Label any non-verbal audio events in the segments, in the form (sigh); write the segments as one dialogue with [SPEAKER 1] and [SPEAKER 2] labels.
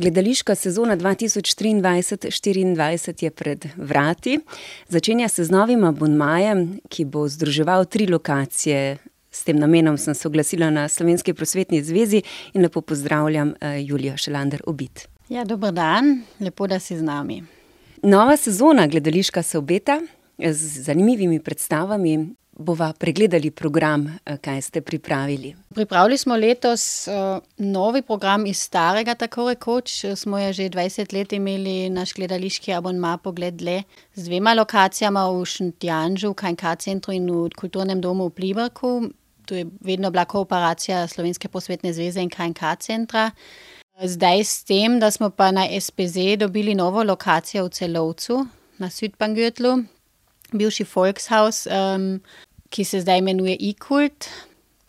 [SPEAKER 1] Gledališka sezona 2023-2024 je pred vrati. Začenja se z novim abonmajem, ki bo združeval tri lokacije. S tem namenom sem se oglasila na Slovenski prosvetni zvezi in lepo pozdravljam Julijo Šelander Obid.
[SPEAKER 2] Ja, dober dan, lepo, da si z nami.
[SPEAKER 1] Nova sezona gledališka se obeta z zanimivimi predstavami. Bova pregledali program, kaj ste pripravili.
[SPEAKER 2] Pripravili smo letos, novi program iz starega, tako rekoč, smo ja že dvajset let imeli naš gledališki abonma Pogled dlje z dvema lokacijama, v Šentjanžu, v KNK centru in v Kulturnem domu v Pliberku. To je vedno bila kooperacija Slovenske prosvetne zveze in KNK centra. Zdaj s tem, da smo pa na SPZ dobili novo lokacijo v Celovcu na Südbahngürtlu, bivši Volkshaus, ki se zdaj imenuje I-kult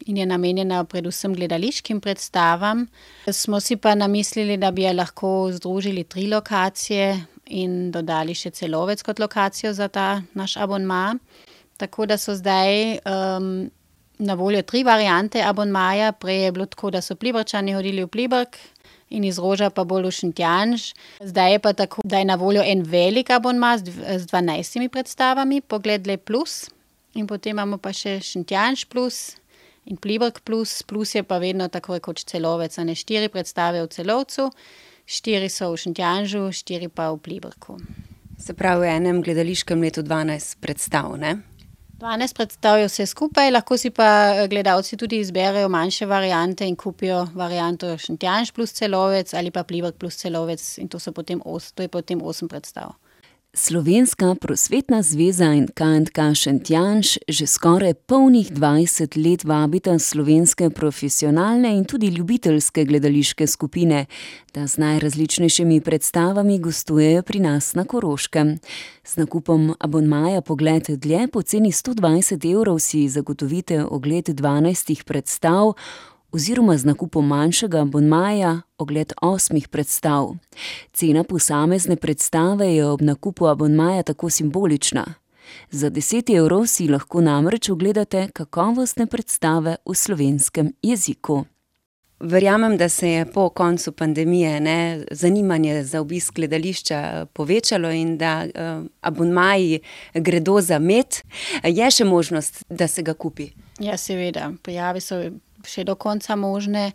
[SPEAKER 2] in je namenjena predvsem gledališkim predstavam. Smo si pa namislili, da bi lahko združili tri lokacije in dodali še Celovec kot lokacijo za ta naš abonma. Tako da so zdaj, na voljo tri variante abonmaja, prej je bilo tako, da so Pliberčani hodili v Pliberk in iz Roža pa bolj v Šentjanž. Zdaj je pa tako, da je na voljo en velik abonma z dvanajstimi predstavami, Pogled dlje plus. In potem imamo pa še Šentjanž plus in Pliberk plus, plus je pa vedno tako rekoč Celovec, ne, štiri predstave v Celovcu, štiri so v Šentjanžu, štiri pa v Pliberku.
[SPEAKER 1] Se pravi, v enem gledališkem letu dvanajst predstav, ne?
[SPEAKER 2] Dvanajst predstav je vse skupaj, lahko si pa gledalci tudi izberejo manjše variante in kupijo varianto Šentjanž plus Celovec ali pa Pliberk plus Celovec, in to potem to je potem osem predstav.
[SPEAKER 1] Slovenska prosvetna zveza in KNK Šentjanž že skoraj polnih dvajset let vabita slovenske profesionalne in tudi ljubiteljske gledališke skupine, da z najrazličnejšimi predstavami gostujejo pri nas na Koroškem. Z nakupom abonmaja Pogled dlje po ceni sto dvajset evrov si zagotovite ogled dvanajstih predstav oziroma z nakupom manjšega abonmaja ogled osmih predstav. Cena posamezne predstave je ob nakupu abonmaja tako simbolična. Za deset evrov si lahko namreč ogledate kakovostne predstave v slovenskem jeziku. Verjamem, da se je po koncu pandemije, ne, zanimanje za obisk gledališča povečalo in da, abonmaji gredo za med. Je še možnost, da se ga kupi?
[SPEAKER 2] Ja, seveda. Prijave so še do konca možne.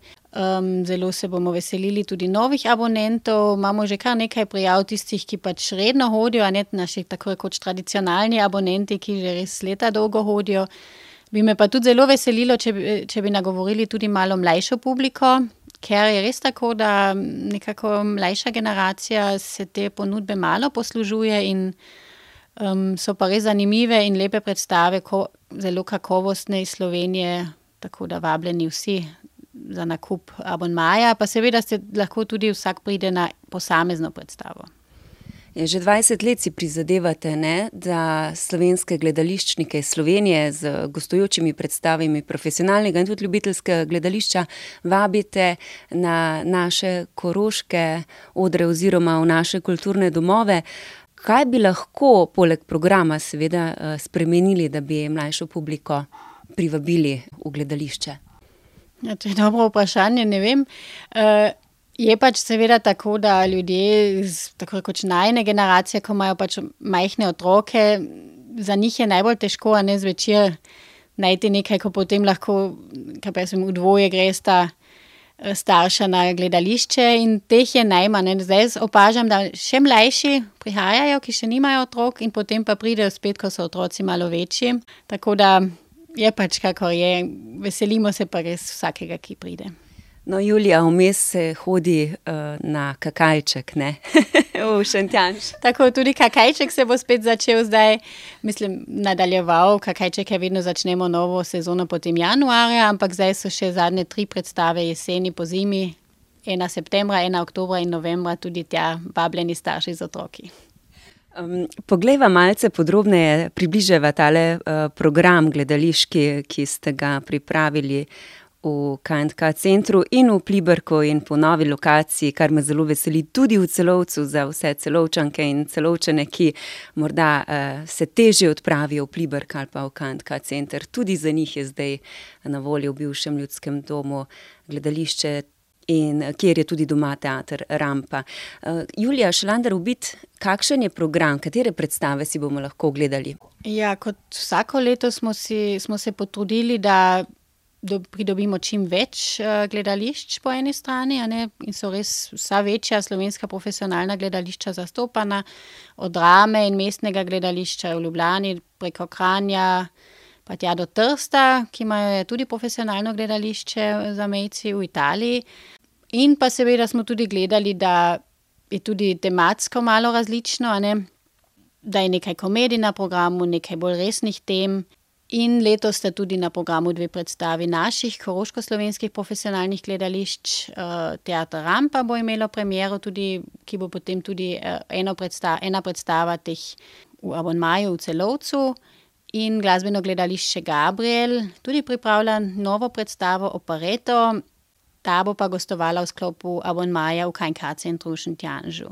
[SPEAKER 2] zelo se bomo veselili tudi novih abonentov, imamo že kar nekaj prijav tistih, ki pač redno hodijo, a ne, naši tako rekoč tradicionalni abonenti, ki že res leta dolgo hodijo. Bi me pa tudi zelo veselilo, če bi, če bi nagovorili tudi malo mlajšo publiko, ker je res tako, da nekako mlajša generacija se te ponudbe malo poslužuje in, so pa res zanimive in lepe predstave, zelo kakovostne iz Slovenije. Tako da vabljeni vsi za nakup abonmaja, pa seveda se lahko tudi vsak pride na posamezno predstavo.
[SPEAKER 1] Ja, že dvajset let si prizadevate, ne, da slovenske gledališčnike iz Slovenije z gostujočimi predstavami profesionalnega in tudi ljubiteljskega gledališča vabite na naše koroške odre oziroma v naše kulturne domove. Kaj bi lahko, poleg programa seveda, spremenili, da bi mlajšo publiko privabili v gledališče?
[SPEAKER 2] Ja, to je dobro vprašanje, ne vem. je pač seveda tako, da ljudje tako rekoč najine generacije, ko imajo pač majhne otroke, za njih je najbolj težko, a ne, zvečer najti nekaj, ko potem lahko, kaj pa jaz vem, v dvoje gresta, starša na gledališče, in teh je najmanj. Zdaj opažam, da še mlajši prihajajo, ki še nimajo otrok, in potem pa pridejo spet, ko so otroci malo večji. Tako da je pač, kakor je, veselimo se pa res vsakega, ki pride.
[SPEAKER 1] No, Julija, vmes se hodi, na Kakajček, ne? (laughs) v Šentjanž.
[SPEAKER 2] Tako, tudi Kakajček se bo spet začel zdaj, mislim, nadaljeval, Kakajčeke vedno začnemo novo sezono potem januarja, ampak zdaj so še zadnje tri predstave jeseni, pozimi. Ena septembra, ena oktobra in novembra, tudi tja vabljeni starši z otroki.
[SPEAKER 1] Poglejva malce podrobneje, približajva tale, program gledališki, ki ste ga pripravili v KNK centru in v Pliberku in po novi lokaciji, kar me zelo veseli, tudi v Celovcu za vse Celovčanke in Celovčane, ki morda, se težje odpravijo v Pliberk ali pa v KNK center. Tudi za njih je zdaj na voljo v bivšem Ljudskem domu gledališče
[SPEAKER 3] in kjer je tudi doma teater Rampa. Julija Šlander, ubit, kakšen je program, katere predstave si bomo lahko gledali?
[SPEAKER 2] Ja, kot vsako leto smo, si, smo se potrudili, da do, pridobimo čim več uh, gledališč po eni strani, in so res vsa večja slovenska profesionalna gledališča zastopana, od drame in mestnega gledališča v Ljubljani preko Kranja. Pa tja do Trsta, ki imajo tudi profesionalno gledališče za mejci v Italiji. In pa seveda smo tudi gledali, da je tudi tematsko malo različno, da je nekaj komedij na programu, nekaj bolj resnih tem. In letos sta tudi na programu dve predstavi naših, koroško-slovenskih profesionalnih gledališč. Uh, Teater Rampa bo imelo premiero, tudi, ki bo potem tudi uh, predstav, ena predstava teh v Abonmaju v celovcu. In glasbeno gledališče Gabriel tudi pripravlja novo predstavo Opereto, ta bo pa gostovala v sklopu Abonmaja v KNK centru v Šentjanžu.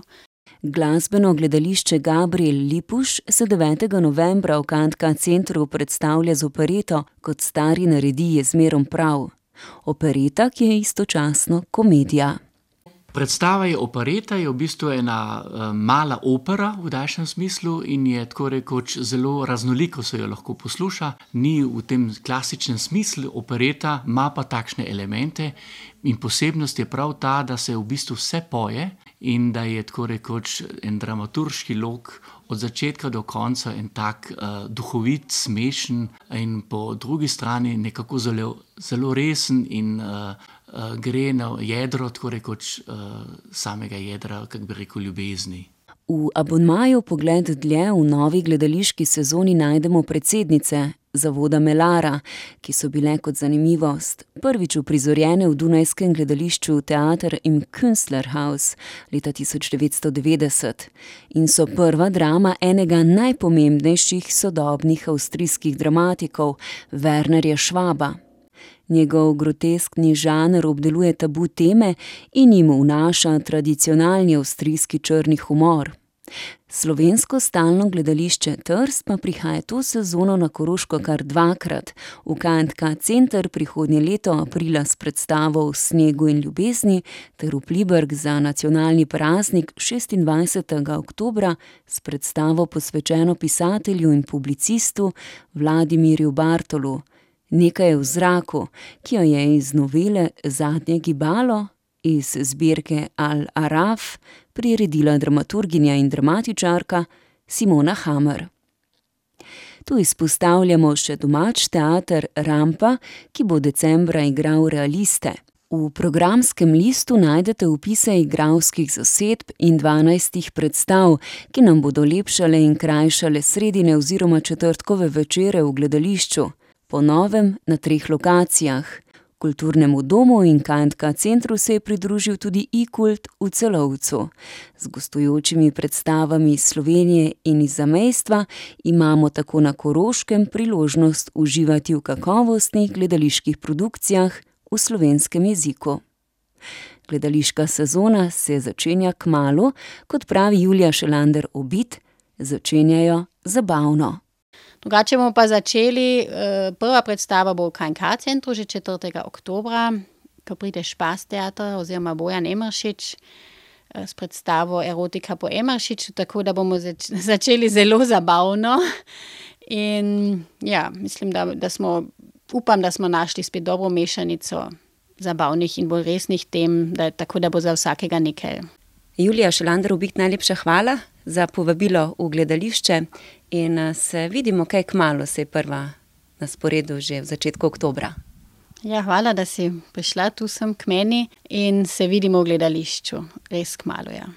[SPEAKER 3] Glasbeno gledališče Gabriel Lipuš se 9. novembra v Kantka centru predstavlja z opereto Kot stari naredi je zmerom prav. Opereta, ki je istočasno komedija.
[SPEAKER 4] Predstava je opereta, je v bistvu ena uh, mala opera v daljšem smislu in je tako rekoč zelo raznoliko se jo lahko posluša. Ni v tem klasičnem smislu opereta, ima pa takšne elemente in posebnost je prav ta, da se v bistvu vse poje in da je tako rekoč en dramaturški lok od začetka do konca en tak uh, duhovit, smešen in po drugi strani nekako zelo, zelo resen in uh, uh, gre na jedro, tako rekoč uh, samega jedra, kako bi rekel, ljubezni.
[SPEAKER 3] V abonmaju pogled dlje v novi gledališki sezoni najdemo predsednice zavoda Melara, ki so bile kot zanimivost prvič uprizorjene v Dunajskem gledališču Theater im Künstlerhaus leta 1990 in so prva drama enega najpomembnejših sodobnih avstrijskih dramatikov, Wernerja Schwaba. Njegov groteskni žanr obdeluje tabu teme in jim vnaša tradicionalni avstrijski črni humor. Slovensko stalno gledališče Trst pa prihaja to sezono na Koroško kar dvakrat, v KNK center prihodnje leto aprila s predstavo v Snegu in ljubezni ter v Pliberg za nacionalni praznik 26. oktobra s predstavo posvečeno pisatelju in publicistu Vladimirju Bartolu. Nekaj je v zraku, ki jo je iz novele Zadnje gibalo iz zbirke Al-Araf priredila dramaturginja in dramatičarka Simona Hammer. Tu izpostavljamo še domač teater Rampa, ki bo decembra igral realiste. V programskem listu najdete upise igralskih zasedb in dvanajstih predstav, ki nam bodo lepšale in krajšale sredine oziroma četrtkove večere v gledališču, po novem na treh lokacijah. Kulturnemu domu in KNK centru se je pridružil tudi e-kult v celovcu. Z gostujočimi predstavami iz Slovenije in iz zamejstva imamo tako na Koroškem priložnost uživati v kakovostnih gledaliških produkcijah v slovenskem jeziku. Gledališka sezona se začenja k malu, kot pravi Julija Šelander Obit, začenjajo zabavno.
[SPEAKER 2] Drugače bomo pa začeli, eh, prva predstava bo v KNK centru že 4. oktobra, ko pride Špas teater oziroma Bojan Emeršič eh, s predstavo Erotika po Emeršiču, tako da bomo zač (laughs) začeli zelo zabavno. In ja, mislim, da, da smo, upam, da smo našli spet dobro mešanico zabavnih in bolj resnih tem, da, tako da bo za vsakega nekaj.
[SPEAKER 3] Julija Šelander, obik najlepša hvala za povabilo v gledališče in eh, se vidimo, kaj kmalo se je prva na sporedu, že v začetku oktobra.
[SPEAKER 2] Ja, hvala, da si prišla tu sem k meni in se vidimo v gledališču, res kmalo. Ja.